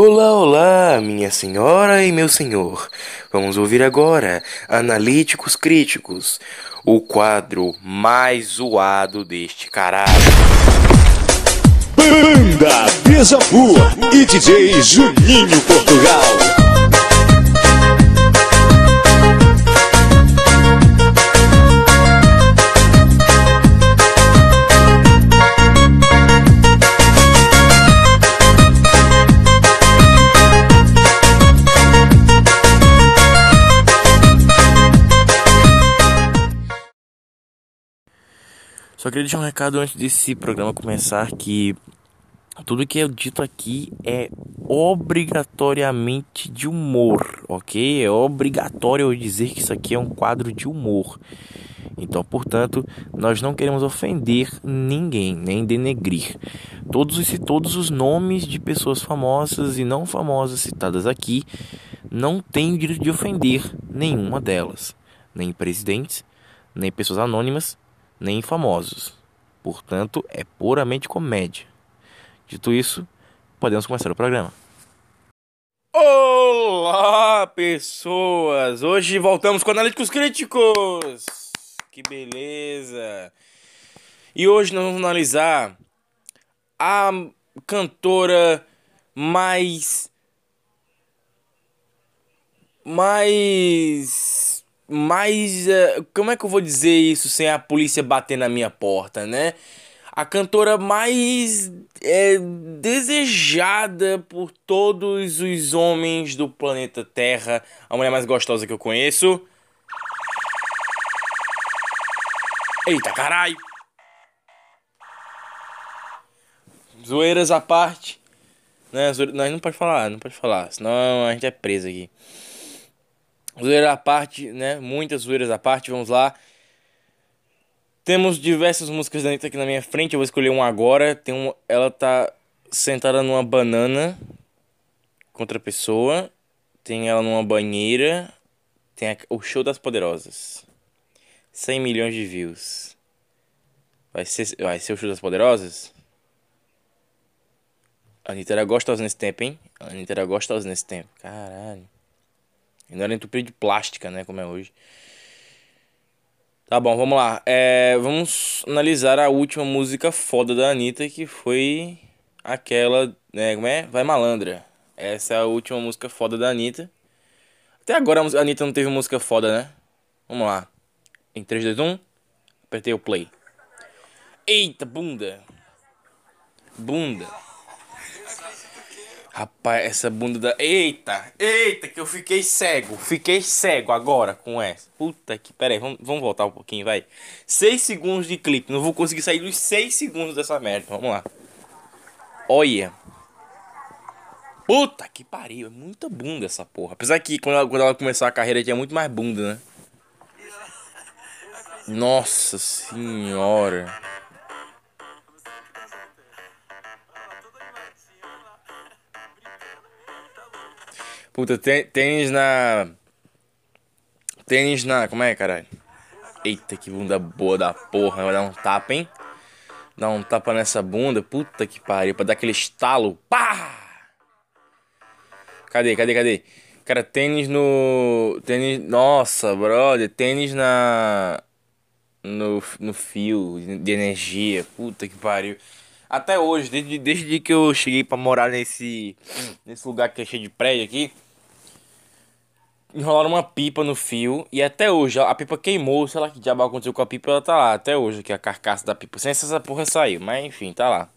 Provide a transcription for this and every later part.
Olá, olá, minha senhora e meu senhor. Vamos ouvir agora Analíticos Críticos, o quadro mais zoado deste caralho. Banda Beija e DJ Juninho Portugal. Só queria deixar um recado antes desse programa começar que tudo que é dito aqui é obrigatoriamente de humor, ok? É obrigatório eu dizer que isso aqui é um quadro de humor. Então, portanto, nós não queremos ofender ninguém, nem denegrir. Todos, todos os nomes de pessoas famosas e não famosas citadas aqui não têm o direito de ofender nenhuma delas, nem presidentes, nem pessoas anônimas, nem famosos. Portanto, é puramente comédia. Dito isso, podemos começar o programa. Olá, pessoas! Hoje voltamos com Analíticos Críticos! Que beleza! E hoje nós vamos analisar a cantora mais. mais mas uh, como é que eu vou dizer isso sem a polícia bater na minha porta, né? A cantora mais é, desejada por todos os homens do planeta Terra, a mulher mais gostosa que eu conheço. Eita caralho! Zoeiras à parte, né? Zoeira... Nós não pode falar, não pode falar, senão a gente é preso aqui. Zoeira à parte, né? Muitas zoeiras à parte, vamos lá. Temos diversas músicas da Anitta aqui na minha frente, eu vou escolher uma agora. Tem um, ela tá sentada numa banana contra a pessoa. Tem ela numa banheira. Tem a, o Show das Poderosas. 100 milhões de views. Vai ser, vai ser o Show das Poderosas? A Anitta era gostosa nesse tempo, hein? A Anitta era gostosa nesse tempo. Caralho. E não era entupido de plástica, né? Como é hoje. Tá bom, vamos lá. É, vamos analisar a última música foda da Anitta, que foi aquela, né? Como é? Vai Malandra. Essa é a última música foda da Anitta. Até agora a Anitta não teve música foda, né? Vamos lá. Em 3, 2, 1. Apertei o play. Eita, bunda. Bunda. Rapaz, essa bunda da. Eita! Eita, que eu fiquei cego. Fiquei cego agora com essa. Puta que. Pera aí, vamos, vamos voltar um pouquinho, vai. 6 segundos de clipe. Não vou conseguir sair dos 6 segundos dessa merda. Vamos lá. Olha. Puta que pariu. É muita bunda essa porra. Apesar que quando ela, quando ela começou a carreira tinha muito mais bunda, né? Nossa senhora. Puta, tênis na. Tênis na. Como é, caralho? Eita, que bunda boa da porra. Vai dar um tapa, hein? Dar um tapa nessa bunda. Puta que pariu. Pra dar aquele estalo. Pá! Cadê, cadê, cadê? Cara, tênis no. Tênis. Nossa, brother. Tênis na. No, no fio de energia. Puta que pariu. Até hoje, desde, desde que eu cheguei pra morar nesse. Nesse lugar que é cheio de prédio aqui enrolaram uma pipa no fio e até hoje a pipa queimou, sei lá que diabo aconteceu com a pipa, ela tá lá até hoje, que a carcaça da pipa, sem essa porra saiu, mas enfim, tá lá.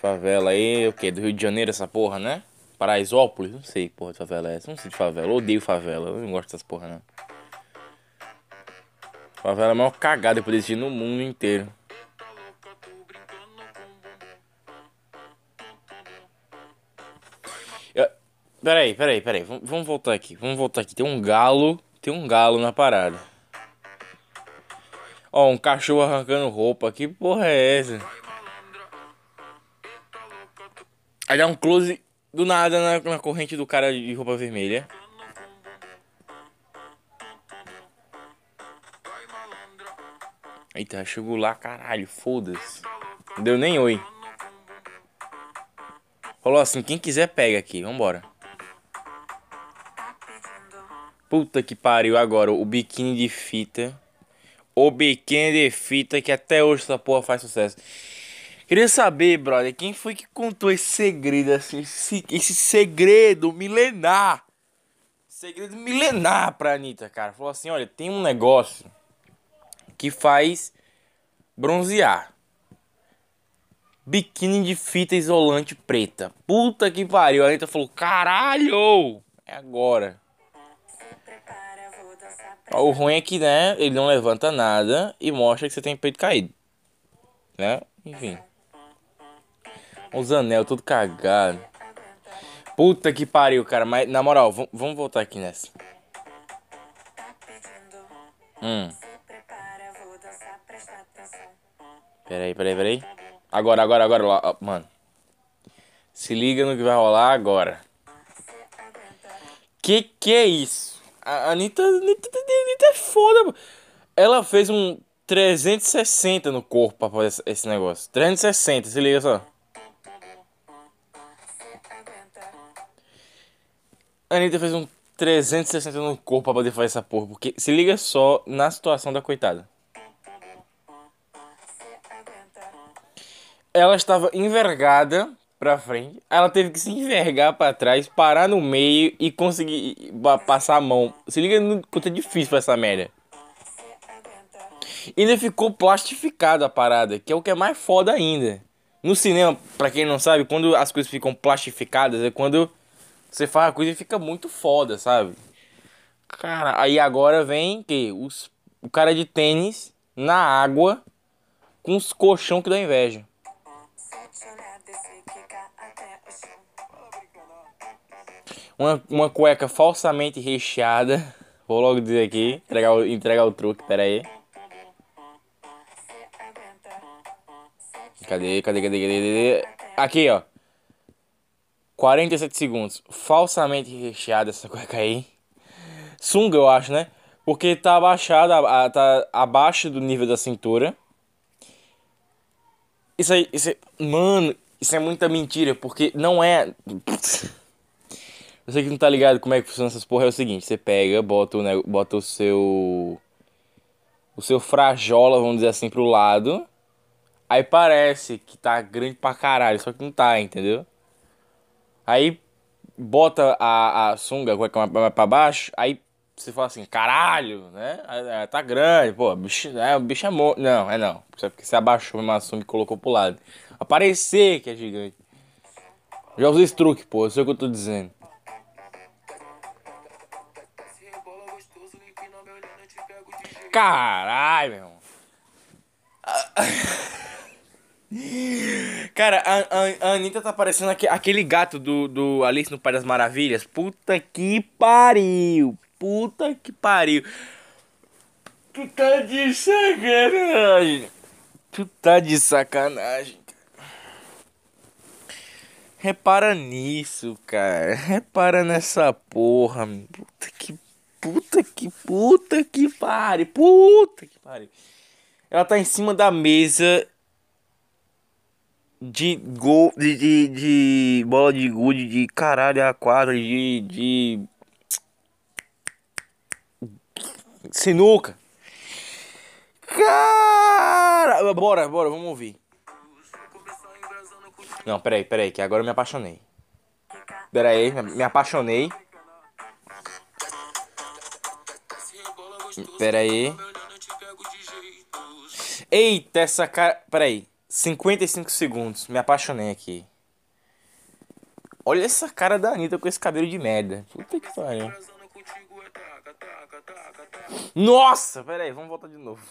Favela aí, o que? Do Rio de Janeiro essa porra, né? Paraisópolis? Não sei, porra de favela é essa. Não sei de favela, eu odeio favela, eu não gosto dessas porra não. Favela é a maior cagada que eu podia no mundo inteiro. Peraí, peraí, peraí. Vamos voltar aqui. Vamos voltar aqui. Tem um galo. Tem um galo na parada. Ó, um cachorro arrancando roupa. Que porra é essa? Aí dá um close Do nada na, na corrente do cara de roupa vermelha. Eita, chegou lá, caralho, foda-se. Não deu nem oi. Falou assim, quem quiser pega aqui, vambora. Puta que pariu agora, o biquíni de fita. O biquíni de fita que até hoje essa porra faz sucesso. Queria saber, brother, quem foi que contou esse segredo assim, esse, esse segredo milenar. Segredo milenar pra Anitta, cara. Falou assim, olha, tem um negócio que faz bronzear. Biquíni de fita isolante preta. Puta que pariu. A Anitta falou, caralho! É agora. O ruim é que, né, ele não levanta nada e mostra que você tem peito caído. Né? Enfim. Os anel tudo cagado. Puta que pariu, cara. Mas, na moral, vamos voltar aqui nessa. Hum. Peraí, peraí, peraí. Agora, agora, agora. Mano. Se liga no que vai rolar agora. Que que é isso? A Anitta, Anitta, Anitta é foda. Ela fez um 360 no corpo pra fazer esse negócio. 360, se liga só. A Anitta fez um 360 no corpo pra poder fazer essa porra. Porque se liga só na situação da coitada. Ela estava envergada pra frente. Ela teve que se envergar pra trás, parar no meio e conseguir passar a mão. Se liga no quanto é difícil pra essa merda. E ainda ficou plastificada a parada, que é o que é mais foda ainda. No cinema, pra quem não sabe, quando as coisas ficam plastificadas é quando você faz a coisa e fica muito foda, sabe? Cara, aí agora vem que os, o cara de tênis na água com os colchão que dá inveja. Uma, uma cueca falsamente recheada. Vou logo dizer aqui, entregar o, entregar o truque, pera aí. Cadê, cadê, cadê, cadê, cadê? Aqui, ó. 47 segundos. Falsamente recheada essa cueca aí. Sunga, eu acho, né? Porque tá abaixada, tá abaixo do nível da cintura. Isso aí, isso aí, mano, isso é muita mentira, porque não é. Você que não tá ligado como é que funciona essas porra, é o seguinte, você pega, bota o, né, bota o seu. O seu frajola, vamos dizer assim, pro lado. Aí parece que tá grande pra caralho, só que não tá, entendeu? Aí bota a, a sunga pra baixo, aí você fala assim, caralho, né? Tá grande, pô, bicho, é, o bicho é morto. Não, é não. Só porque você abaixou uma sunga e colocou pro lado. Aparecer que é gigante. Já usei esse truque, pô, eu sei o que eu tô dizendo. Caralho, meu irmão. Cara, a, a, a Anitta tá parecendo aquele gato do, do Alice no País das Maravilhas. Puta que pariu. Puta que pariu. Tu tá de sacanagem. Tu tá de sacanagem. Repara nisso, cara. Repara nessa porra. Puta que. Puta que. Puta que pariu. Puta que pariu. Ela tá em cima da mesa de gol, de, de, de bola de gude, de caralho a quadra, de, de sinuca. Cara, bora, bora, vamos ouvir. Não, peraí, peraí, que agora eu me apaixonei. Peraí, me apaixonei. Peraí. Eita, essa cara. Peraí. 55 segundos. Me apaixonei aqui. Olha essa cara da Anitta com esse cabelo de merda. Puta que pariu. Nossa! Pera aí, vamos voltar de novo.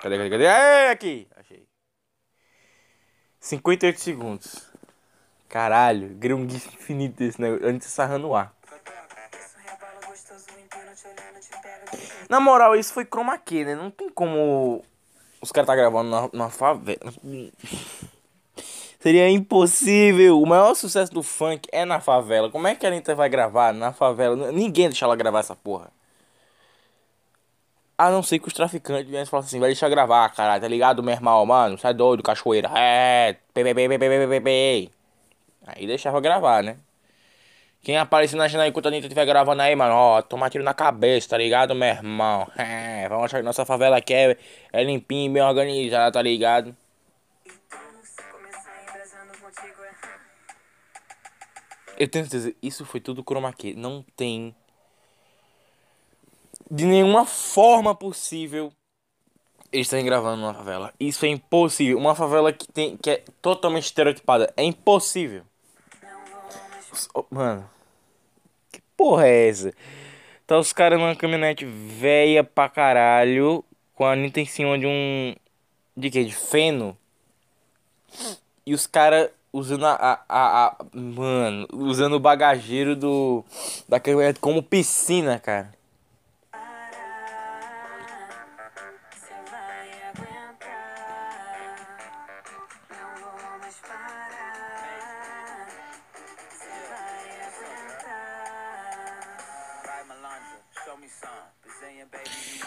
Cadê, cadê, cadê? Aqui! Achei. 58 segundos. Caralho, grei infinito desse negócio. Antes de sarrando o ar. Na moral, isso foi chroma key, né? Não tem como os caras tá gravando na, na favela. Seria impossível. O maior sucesso do funk é na favela. Como é que a Anitta vai gravar na favela? Ninguém deixa ela gravar essa porra. A não ser que os traficantes venham falar assim, vai deixar gravar, caralho, tá ligado, meu irmão, mano? Sai doido, cachoeira. É, Aí deixava gravar, né? Quem aparecer na janela enquanto a Anitta estiver gravando aí, mano, ó, toma tiro na cabeça, tá ligado, meu irmão? É, vamos achar que nossa favela aqui é, é limpinha e bem organizada, tá ligado? Eu tenho certeza, isso foi tudo chroma key. Não tem de nenhuma forma possível eles estarem gravando numa favela. Isso é impossível. Uma favela que tem que é totalmente estereotipada. É impossível. Mano, que porra é essa? Tá os caras numa caminhonete velha pra caralho. Com a Anitta em cima de um. De que? De feno. E os caras usando a, a, a, a, Mano, usando o bagageiro do. Da caminhonete como piscina, cara.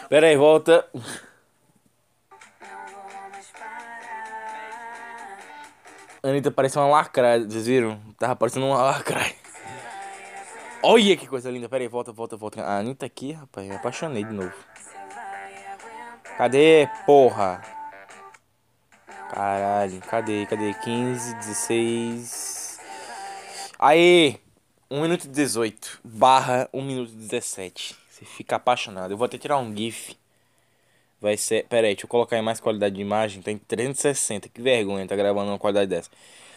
Pera aí, volta. Anitta parece uma lacraia, vocês viram? Tava parecendo uma lacraia. Olha que coisa linda. Pera aí, volta, volta, volta. A Anitta aqui, rapaz, me apaixonei de novo. Cadê, porra? Caralho, cadê, cadê? 15, 16... Aí, 1 minuto e 18 barra 1 minuto e 17. Você fica apaixonado. Eu vou até tirar um GIF. Vai ser. Pera aí, deixa eu colocar em mais qualidade de imagem. Tem 360. Que vergonha, tá gravando uma qualidade dessa.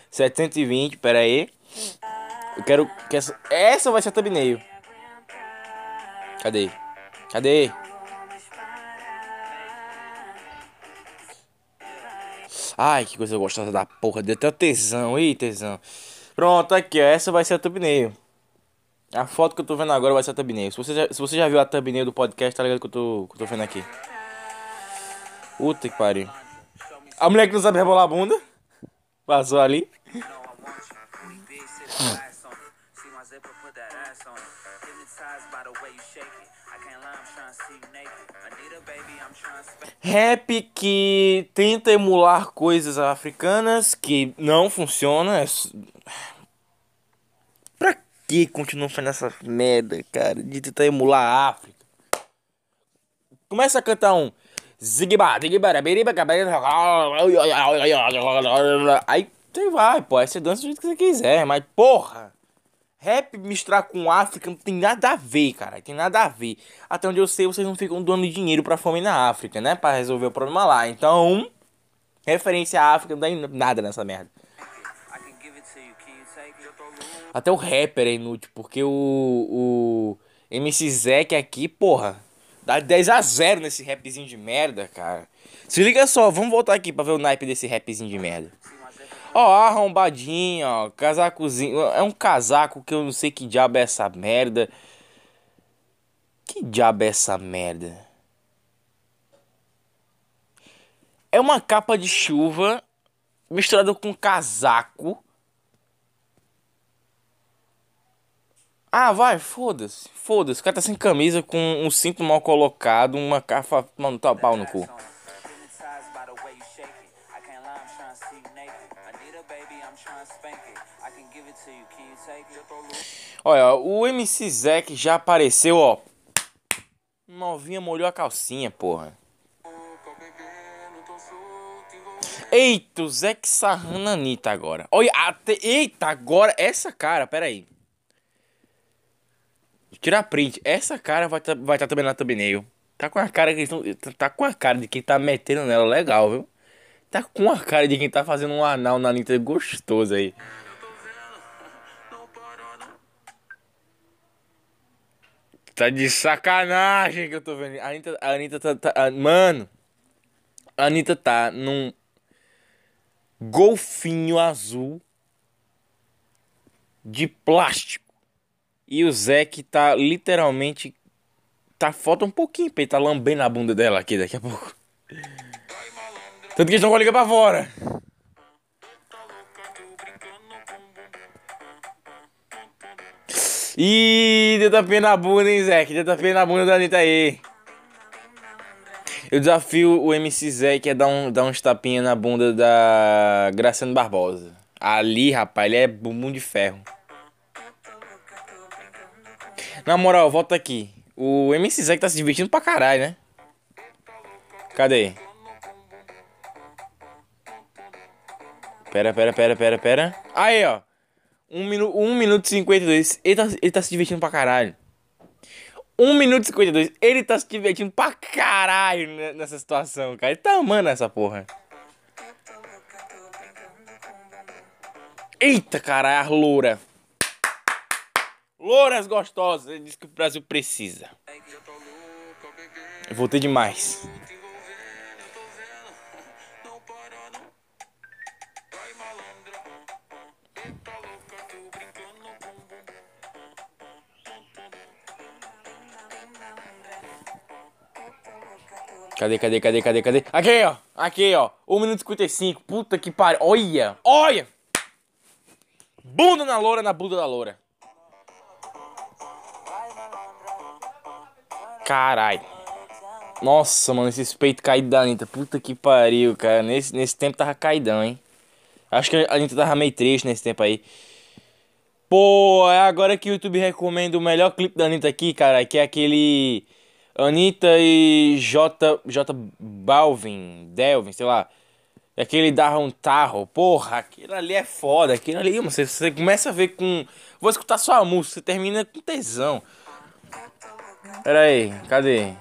720, pera aí. Eu quero que essa. Essa vai ser a thumbnail. Cadê? Cadê? Ai, que coisa gostosa da porra. Deu até tesão. aí tesão. Pronto, aqui, ó. Essa vai ser a thumbnail. A foto que eu tô vendo agora vai ser a thumbnail. Se você já, se você já viu a thumbnail do podcast, tá ligado que eu tô, que eu tô vendo aqui. Puta que pariu. A mulher que não sabe rebolar a bunda. Passou ali. Rap que tenta emular coisas africanas que não funciona. É que continuam fazendo essa merda, cara? De tentar emular a África. Começa a cantar um. Aí você vai, pô. Aí você dança do jeito que você quiser. Mas, porra. Rap misturar com África não tem nada a ver, cara. Tem nada a ver. Até onde eu sei, vocês não ficam doando dinheiro pra fome na África, né? Pra resolver o problema lá. Então, referência à África não dá nada nessa merda. Até o rapper é inútil, porque o, o MC Zek aqui, porra, dá 10 a 0 nesse rapzinho de merda, cara. Se liga só, vamos voltar aqui pra ver o naipe desse rapzinho de merda. Ó, arrombadinho, ó, casacozinho. É um casaco que eu não sei que diabo é essa merda. Que diabo é essa merda? É uma capa de chuva misturada com casaco Ah, vai, foda-se. Foda-se. O cara tá sem camisa, com um cinto mal colocado, uma cafa. Mano, tá pau no cu. Olha, o MC Zack já apareceu, ó. Novinha molhou a calcinha, porra. Eita, o Zack sarrando a Anitta agora. Olha, até... eita, agora essa cara, pera aí. Tirar print. Essa cara vai estar tá, vai tá também na thumbnail. Tá com a cara que tão, tá com a cara de quem tá metendo nela legal, viu? Tá com a cara de quem tá fazendo um anal na Anitta gostoso aí. Tá de sacanagem que eu tô vendo. A Anitta, a Anitta tá, tá a, Mano. A Anitta tá num golfinho azul de plástico. E o Zeke tá literalmente tá, falta um pouquinho pra ele tá lambendo a bunda dela aqui daqui a pouco. Tanto que eles não vão ligar pra fora. Ih, deu tapinha na bunda, hein, Zé? Deu tapinha na bunda da Anitta aí. Eu desafio o MC que é dar, um, dar uns tapinha na bunda da Graciano Barbosa. Ali, rapaz, ele é bumbum de ferro. Na moral, volta aqui. O MC que tá se divertindo pra caralho, né? Cadê? Pera, pera, pera, pera, pera. Aí, ó. 1 minu um minuto e 52. Ele tá, ele tá se divertindo pra caralho. 1 minuto e 52. Ele tá se divertindo pra caralho nessa situação, cara. Ele tá amando essa porra. Eita, caralho, a loura. Louras gostosas. Ele disse que o Brasil precisa. Eu voltei demais. Cadê, cadê, cadê, cadê, cadê? Aqui, ó. Aqui, ó. 1 minuto e 55. Puta que pariu. Olha. Olha. Bunda na loura, na bunda da loura. Caralho. Nossa, mano, esses peitos caídos da Anitta. Puta que pariu, cara. Nesse, nesse tempo tava caidão, hein. Acho que a Anitta tava meio triste nesse tempo aí. Pô, é agora que o YouTube recomenda o melhor clipe da Anitta aqui, cara. Que é aquele... Anitta e J. J. Balvin, Delvin, sei lá. Aquele dar um tarro, porra, aquilo ali é foda, aquilo ali, você, você começa a ver com. Vou escutar só a música, você termina com tesão. Pera aí, cadê?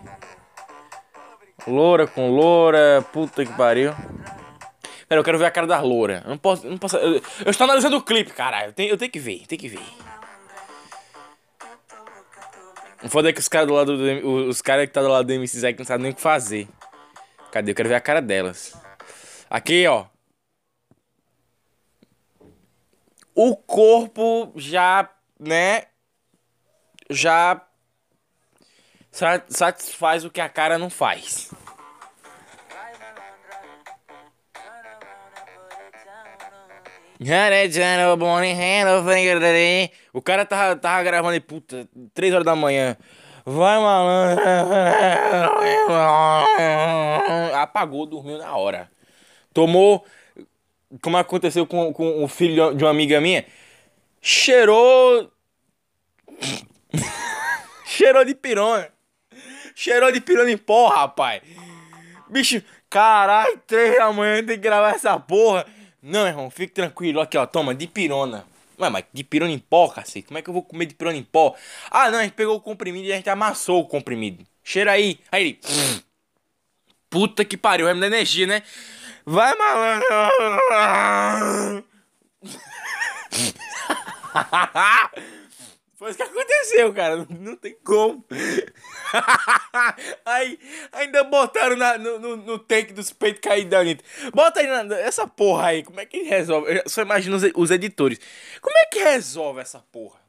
Loura com loura, puta que pariu. Pera, eu quero ver a cara da loura. Eu não posso. não posso eu, eu, estou analisando o clipe, caralho. Eu tenho, eu tenho que ver, tenho que ver. O foda é que os caras do lado do, os caras que tá do lado do MC Zack não sabem nem o que fazer. Cadê? Eu quero ver a cara delas. Aqui, ó. O corpo já, né? Já satisfaz o que a cara não faz. O cara tava, tava gravando e puta, 3 horas da manhã. Vai malandro. Apagou, dormiu na hora. Tomou, como aconteceu com, com o filho de uma amiga minha, cheirou. cheirou de pirona. Cheirou de pirona em pó, rapaz. Bicho, caralho, 3 da manhã tem que gravar essa porra. Não, irmão, fique tranquilo. Aqui, ó, toma, de pirona. Ué, mas de pirona em pó, cacete? Como é que eu vou comer de pirona em pó? Ah, não, a gente pegou o comprimido e a gente amassou o comprimido. Cheira aí. Aí ele... Puta que pariu, vai me energia, né? Vai, malandro. Foi isso que aconteceu, cara. Não, tem como. aí, ainda botaram na, no, no, no take dos peitos caídos da. Bota aí na, essa porra aí. Como é que resolve? Eu só imagino os, os editores. Como é que resolve essa porra?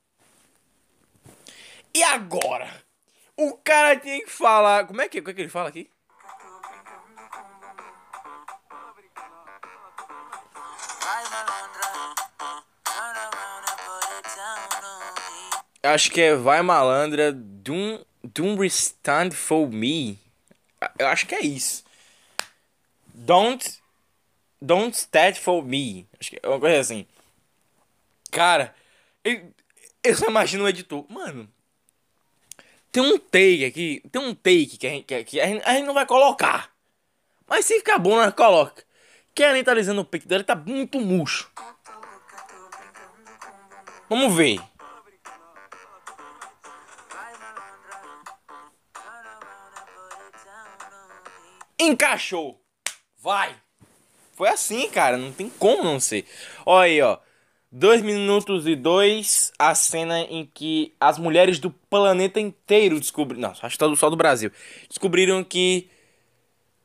E agora? O cara tem que falar. Como é que, como é que ele fala aqui? Acho que é Vai Malandra, Doom, Doom Stand For Me. Eu acho que é isso. Don't Don't Stand For Me. Acho que é uma coisa assim. Cara, eu, eu só imagino o editor. Mano, tem um take aqui. Tem um take que a gente, que a gente, a gente não vai colocar. Mas se ficar bom, nós coloca. Que a tá o peito dela tá muito murcho. Vamos ver. Encaixou. Vai. Foi assim, cara. Não tem como não ser. Olha aí, ó. 2 minutos e 2, a cena em que as mulheres do planeta inteiro descobriram. Não, acho que só do Brasil. Descobriram que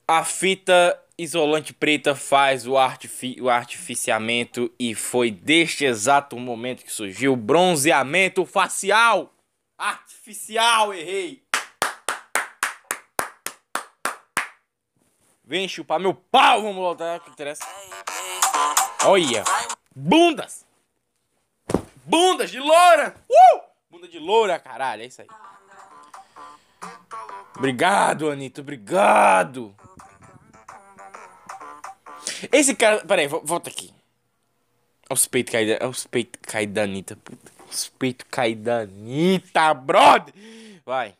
a fita isolante preta faz o, artifi o artificiamento e foi deste exato momento que surgiu o bronzeamento facial. Artificial, errei. Vem chupar meu pau, vamos voltar, que interessa. Olha, bundas. Bundas de loura. Uh! Bunda de loura, caralho, é isso aí. Obrigado, Anitta, obrigado. Esse cara. Pera aí, volta aqui. Os peitos caídos. Os peitos caídos da Anitta. Puta. Os peitos caídos da Anitta, brother. Vai.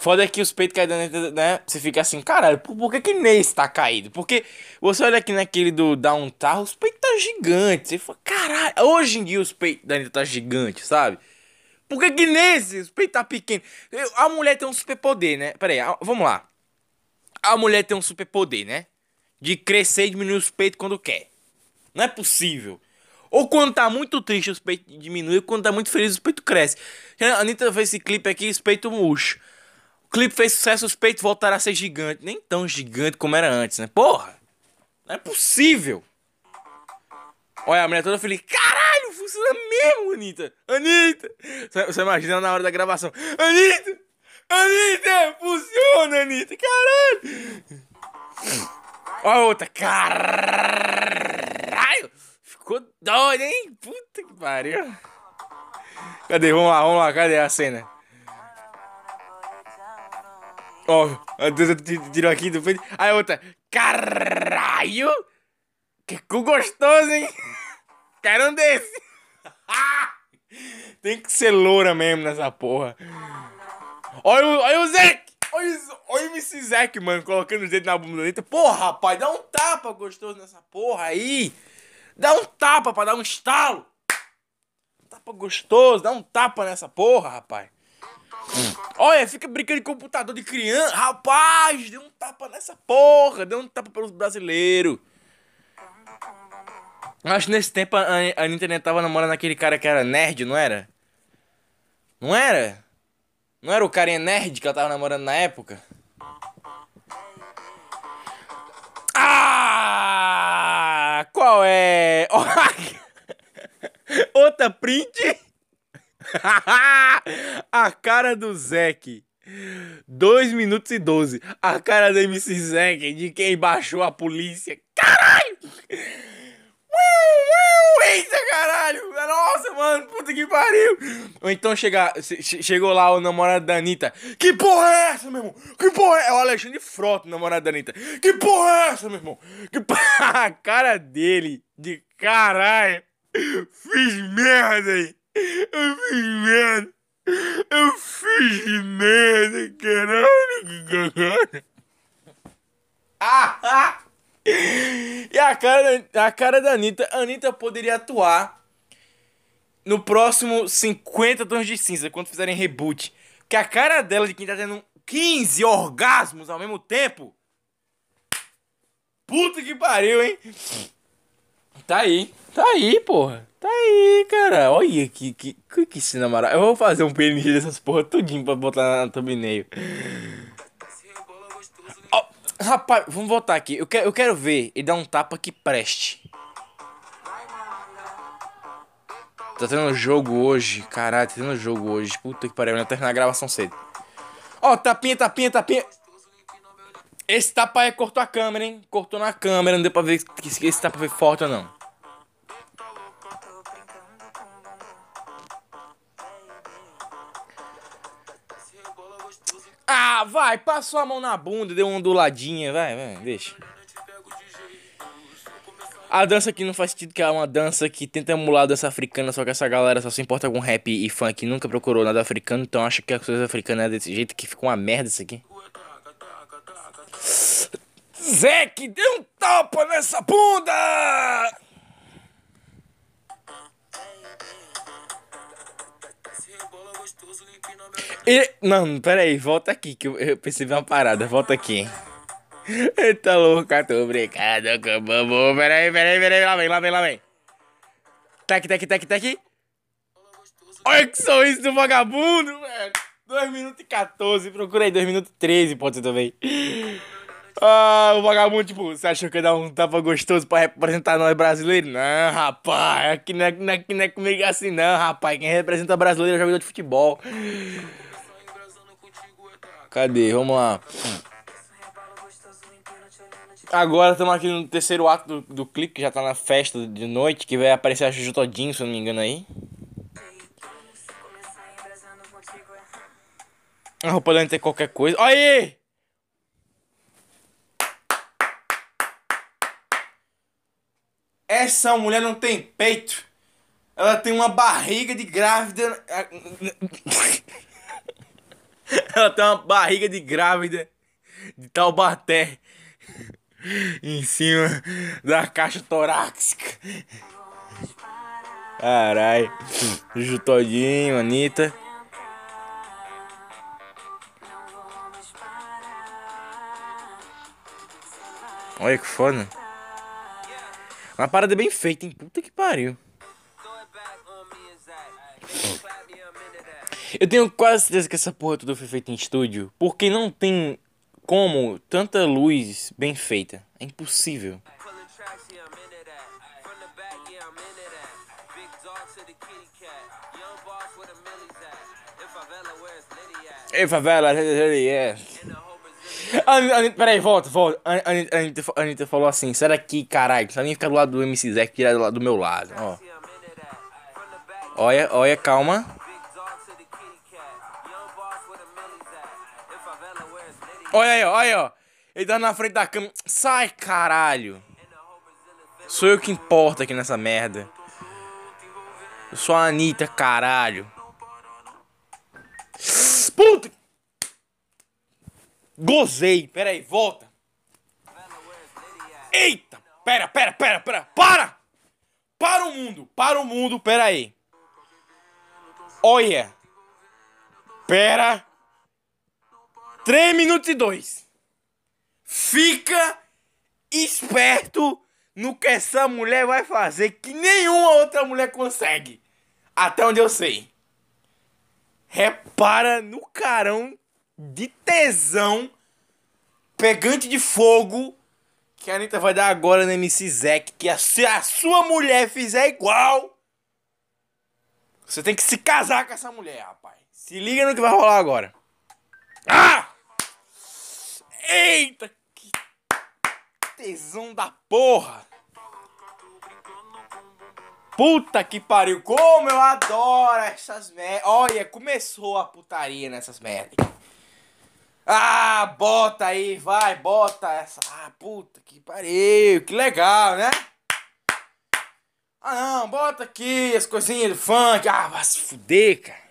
Foda que os peitos caídos né? Você fica assim, caralho, por, por que que nesse tá caído? Porque você olha aqui naquele do Downtown, os peitos tá gigantes. Você fala, caralho, hoje em dia os peitos da Anitta tá gigantes, sabe? Por que que nesse os peitos tá pequeno? A mulher tem um superpoder, né? Pera aí, vamos lá. A mulher tem um superpoder, né? De crescer e diminuir os peitos quando quer. Não é possível. Ou quando tá muito triste, os peitos diminuem, quando tá muito feliz, os peitos crescem. A Anitta fez esse clipe aqui, os peitos murcho. Clipe fez sucesso, os peitos voltaram a ser gigantes. Nem tão gigante como era antes, né? Porra! Não é possível! Olha, a mulher toda feliz. Caralho, funciona mesmo, Anitta! Anitta! Você imagina na hora da gravação. Anitta! Anitta! Funciona, Anitta! Caralho! Olha a outra. Caralho! Ficou doido, hein? Puta que pariu. Cadê? Vamos lá, vamos lá. Cadê a cena? Ó, oh, tirou aqui do peito. Aí a outra. Caralho! Que cu gostoso, hein? Quero um desse. Tem que ser loura mesmo nessa porra. Olha, olha o Zeke! Olha, olha o MC Zack, mano, colocando os dedos na bunda dele. Porra, rapaz, dá um tapa gostoso nessa porra aí. Dá um tapa pra dar um estalo. Um tapa gostoso, dá um tapa nessa porra, rapaz. Olha, fica brincando de computador de criança. Rapaz, deu um tapa nessa porra. Deu um tapa pelos brasileiros. Acho que nesse tempo a, a internet tava namorando aquele cara que era nerd, não era? Não era? Não era o carinha nerd que ela tava namorando na época? Ah! Qual é? Outra print? a cara do Zeke. 2 minutos e 12. A cara do MC Zeke de quem baixou a polícia. Caralho! Eita caralho! Nossa, mano, puta que pariu! Ou então chega, chegou lá o namorado da Anitta. Que porra é essa, meu irmão? Que porra é? É o Alexandre Frota, namorado da Anitta. Que porra é essa, meu irmão? Que porra... A cara dele, de caralho. Fiz merda aí. Eu fiz merda. Eu fiz merda, caralho. Ah, ah. E a cara, a cara da Anitta, a Anitta poderia atuar no próximo 50 tons de cinza, quando fizerem reboot. Que a cara dela de quem tá tendo 15 orgasmos ao mesmo tempo. Puta que pariu, hein? Tá aí, tá aí, porra. Tá aí, cara. Olha que, que, que, que cena maravilhosa. Eu vou fazer um PNG dessas porra tudinho pra botar na thumbnail. Rapaz, vamos voltar aqui. Eu quero, eu quero ver ele dar um tapa que preste. Tá tendo jogo hoje. Caralho, tá tendo jogo hoje. Puta que pariu, vai terminar a gravação cedo. Ó, oh, tapinha, tapinha, tapinha. Esse tapa aí cortou a câmera, hein? Cortou na câmera, não deu pra ver se esse tapa foi forte ou não. Ah, vai, passou a mão na bunda, deu uma onduladinha, vai, vai, deixa. A dança aqui não faz sentido que é uma dança que tenta emular a dança africana, só que essa galera só se importa com rap e funk, nunca procurou nada africano, então acha que a coisa africana é desse jeito que ficou uma merda isso aqui. Zeke, dê um tapa nessa bunda! E, não, peraí, volta aqui que eu, percebi uma parada, volta aqui. Eita louca, tô brincando com o bambu. Peraí, peraí, peraí, lá vem, lá vem, lá vem. Tec, tec, tec, tec. Olha que sorriso do vagabundo, velho. 2 minutos e 14, procura aí, 2 minutos e 13, pode ser também. Ah, o vagabundo, tipo, você achou que ia dar um tapa gostoso pra representar nós brasileiros? Não, rapaz, aqui não é, não é, não é comigo assim, não, rapaz. Quem representa brasileiro é jogador de futebol. Cadê? Vamos lá. Agora estamos aqui no terceiro ato do, do clipe, que já tá na festa de noite, que vai aparecer a Juju todinho, se eu não me engano aí. A roupa deve ter qualquer coisa. Aí! Essa mulher não tem peito. Ela tem uma barriga de grávida. Ela tem uma barriga de grávida de Taubaté em cima da caixa torácica. Carai, Juju todinho, Anitta. Olha que foda. Uma parada bem feita, hein? Puta que pariu. Eu tenho quase certeza que essa porra tudo foi feita em estúdio. Porque não tem como tanta luz bem feita. É impossível. Ei, favela, é. Anitta, peraí, volta, volta. A Anitta, a Anitta falou assim: será que caralho, só nem ficar do lado do MC Zé, tirar do do meu lado, ó. Olha, olha, calma. Olha aí, olha ó. Ele tá na frente da câmera. Sai, caralho. Sou eu que importa aqui nessa merda. Eu sou a Anitta, caralho. Puta! Gozei. Pera aí, volta. Eita! Pera, pera, pera, pera. Para! Para o mundo, para o mundo, pera aí. Olha. Pera. 3 minutos e 2. Fica esperto no que essa mulher vai fazer que nenhuma outra mulher consegue. Até onde eu sei. Repara no carão de tesão pegante de fogo que a Anitta vai dar agora no MC Zack. Que a, se a sua mulher fizer igual, você tem que se casar com essa mulher, rapaz. Se liga no que vai rolar agora. Ah! Eita! Que tesão da porra! Puta que pariu! Como eu adoro essas merdas! Olha, começou a putaria nessas merdas. Ah, bota aí, vai, bota essa. Ah, puta que pariu! Que legal, né? Ah, não, bota aqui as coisinhas do funk. Ah, vai se fuder, cara.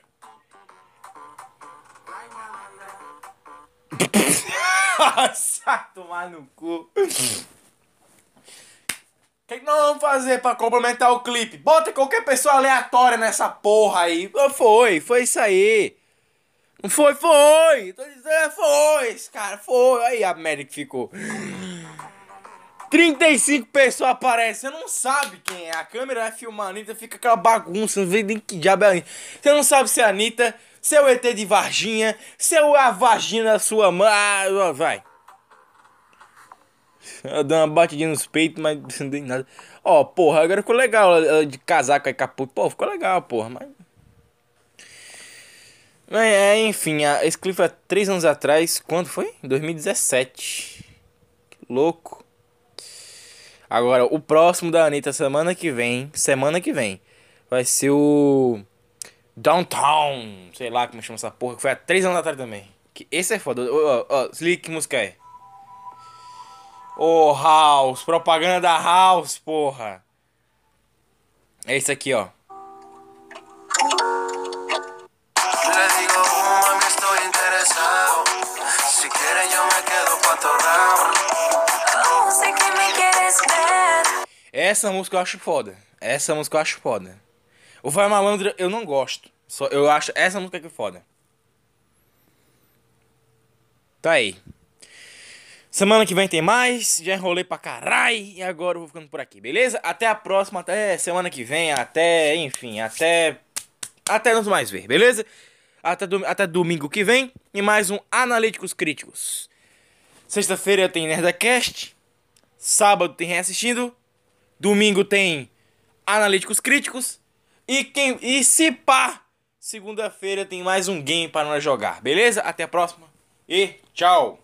Nossa, tomar no cu. O que, que nós vamos fazer pra complementar o clipe? Bota qualquer pessoa aleatória nessa porra aí. Foi, foi isso aí. Foi, foi. Tô dizendo, é, foi. Cara, foi. Aí a que ficou. 35 pessoas aparecem, você não sabe quem é. A câmera vai filmar a Anitta, fica aquela bagunça, não vê nem que diabo é a Anitta. Você não sabe se é a Anitta, se é o ET de Varginha, se é a vagina da sua mãe. Ah, vai. Ela deu uma batidinha nos peitos, mas não deu nada. Ó, oh, porra, agora ficou legal de casaco e capuz. Pô, ficou legal, porra, mas. Mas é, enfim, esse clipe foi há 3 anos atrás. Quando foi? 2017. Que louco. Agora, o próximo da Anitta semana que vem, semana que vem, vai ser o Downtown, sei lá como chama essa porra, que foi há 3 anos atrás também. Que esse é foda. Ó, ó, se liga que música é. Ô, oh, House, propaganda da House, porra. É isso aqui, ó. Essa música eu acho foda. Essa música eu acho foda. O Vai Malandro eu não gosto. Só eu acho essa música que é foda. Tá aí. Semana que vem tem mais. Já enrolei pra caralho. E agora eu vou ficando por aqui, beleza? Até a próxima. Até semana que vem. Até, enfim, até. Até nos mais ver, beleza? Até, do, até domingo que vem. E mais um Analíticos Críticos. Sexta-feira tem Nerdcast. Sábado tem Reassistindo. Domingo tem analíticos críticos. E quem e se pá, segunda-feira tem mais um game para nós jogar. Beleza? Até a próxima e tchau.